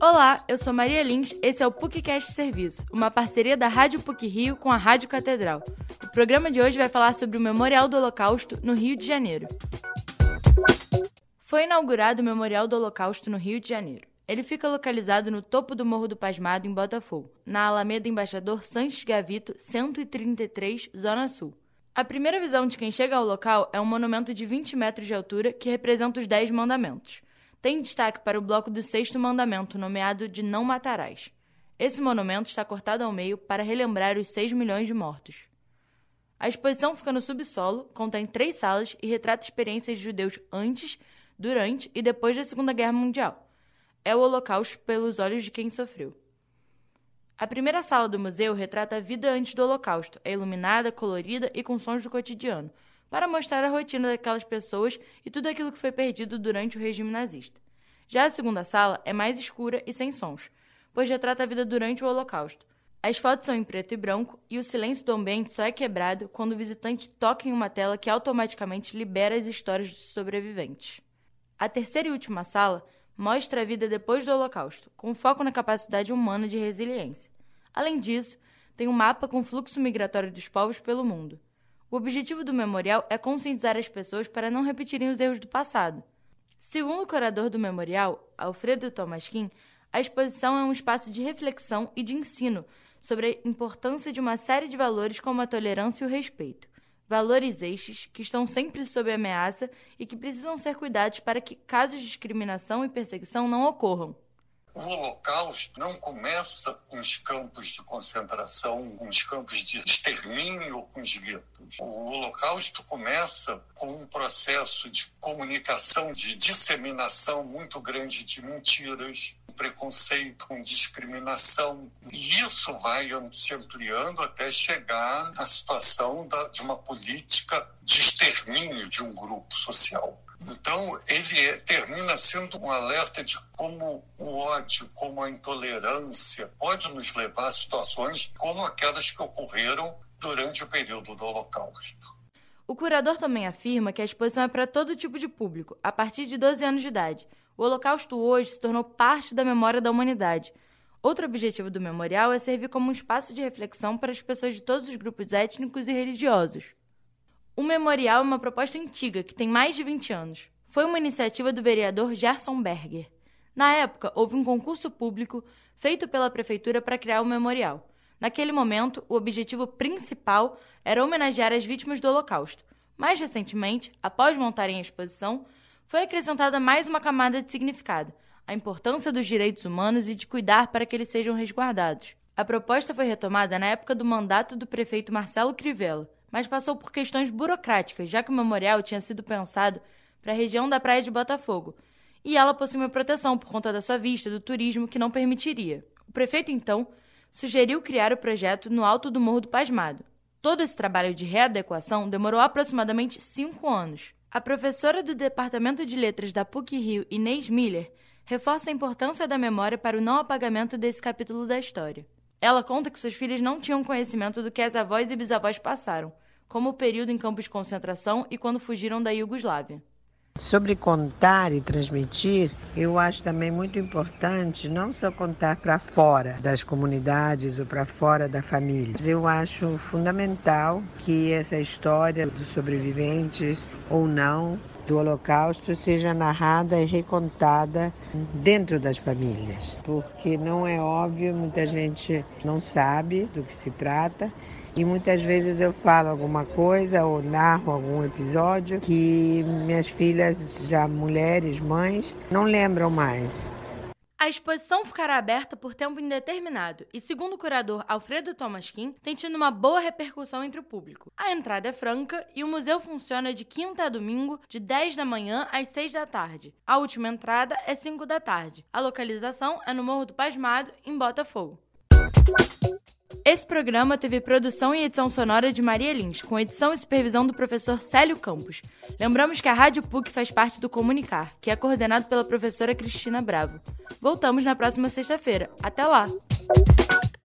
Olá, eu sou Maria Lins, esse é o PUCcast Serviço, uma parceria da Rádio PUC Rio com a Rádio Catedral. O programa de hoje vai falar sobre o Memorial do Holocausto no Rio de Janeiro. Foi inaugurado o Memorial do Holocausto no Rio de Janeiro. Ele fica localizado no topo do Morro do Pasmado, em Botafogo, na Alameda Embaixador Sanches Gavito, 133, Zona Sul. A primeira visão de quem chega ao local é um monumento de 20 metros de altura que representa os Dez Mandamentos. Tem destaque para o bloco do sexto mandamento, nomeado de Não Matarás. Esse monumento está cortado ao meio para relembrar os 6 milhões de mortos. A exposição fica no subsolo, contém três salas e retrata experiências de judeus antes, durante e depois da Segunda Guerra Mundial. É o Holocausto pelos olhos de quem sofreu. A primeira sala do museu retrata a vida antes do Holocausto, é iluminada, colorida e com sons do cotidiano para mostrar a rotina daquelas pessoas e tudo aquilo que foi perdido durante o regime nazista. Já a segunda sala é mais escura e sem sons, pois retrata a vida durante o Holocausto. As fotos são em preto e branco e o silêncio do ambiente só é quebrado quando o visitante toca em uma tela que automaticamente libera as histórias dos sobreviventes. A terceira e última sala mostra a vida depois do Holocausto, com foco na capacidade humana de resiliência. Além disso, tem um mapa com o fluxo migratório dos povos pelo mundo. O objetivo do memorial é conscientizar as pessoas para não repetirem os erros do passado. Segundo o curador do memorial, Alfredo Tomasquim, a exposição é um espaço de reflexão e de ensino sobre a importância de uma série de valores como a tolerância e o respeito. Valores estes que estão sempre sob ameaça e que precisam ser cuidados para que casos de discriminação e perseguição não ocorram. O Holocausto não começa com os campos de concentração, com os campos de extermínio ou com os guetos. O Holocausto começa com um processo de comunicação, de disseminação muito grande de mentiras, preconceito, com discriminação. E isso vai se ampliando até chegar à situação de uma política de extermínio de um grupo social. Então, ele termina sendo um alerta de como o ódio, como a intolerância pode nos levar a situações como aquelas que ocorreram durante o período do Holocausto. O curador também afirma que a exposição é para todo tipo de público, a partir de 12 anos de idade. O Holocausto hoje se tornou parte da memória da humanidade. Outro objetivo do memorial é servir como um espaço de reflexão para as pessoas de todos os grupos étnicos e religiosos. O memorial é uma proposta antiga, que tem mais de 20 anos. Foi uma iniciativa do vereador Gerson Berger. Na época, houve um concurso público feito pela prefeitura para criar o memorial. Naquele momento, o objetivo principal era homenagear as vítimas do Holocausto. Mais recentemente, após montarem a exposição, foi acrescentada mais uma camada de significado: a importância dos direitos humanos e de cuidar para que eles sejam resguardados. A proposta foi retomada na época do mandato do prefeito Marcelo Crivella mas passou por questões burocráticas, já que o memorial tinha sido pensado para a região da Praia de Botafogo, e ela possui uma proteção por conta da sua vista do turismo que não permitiria. O prefeito, então, sugeriu criar o projeto no alto do Morro do Pasmado. Todo esse trabalho de readequação demorou aproximadamente cinco anos. A professora do Departamento de Letras da PUC-Rio, Inês Miller, reforça a importância da memória para o não apagamento desse capítulo da história. Ela conta que suas filhas não tinham conhecimento do que as avós e bisavós passaram, como o período em campos de concentração e quando fugiram da Iugoslávia. Sobre contar e transmitir, eu acho também muito importante não só contar para fora das comunidades ou para fora da família. Eu acho fundamental que essa história dos sobreviventes ou não do Holocausto seja narrada e recontada dentro das famílias, porque não é óbvio, muita gente não sabe do que se trata. E muitas vezes eu falo alguma coisa ou narro algum episódio que minhas filhas, já mulheres, mães, não lembram mais. A exposição ficará aberta por tempo indeterminado e, segundo o curador Alfredo Thomas Kim, tem tido uma boa repercussão entre o público. A entrada é franca e o museu funciona de quinta a domingo, de 10 da manhã às 6 da tarde. A última entrada é 5 da tarde. A localização é no Morro do Pasmado, em Botafogo. Esse programa teve produção e edição sonora de Maria Lins, com edição e supervisão do professor Célio Campos. Lembramos que a Rádio PUC faz parte do Comunicar, que é coordenado pela professora Cristina Bravo. Voltamos na próxima sexta-feira. Até lá!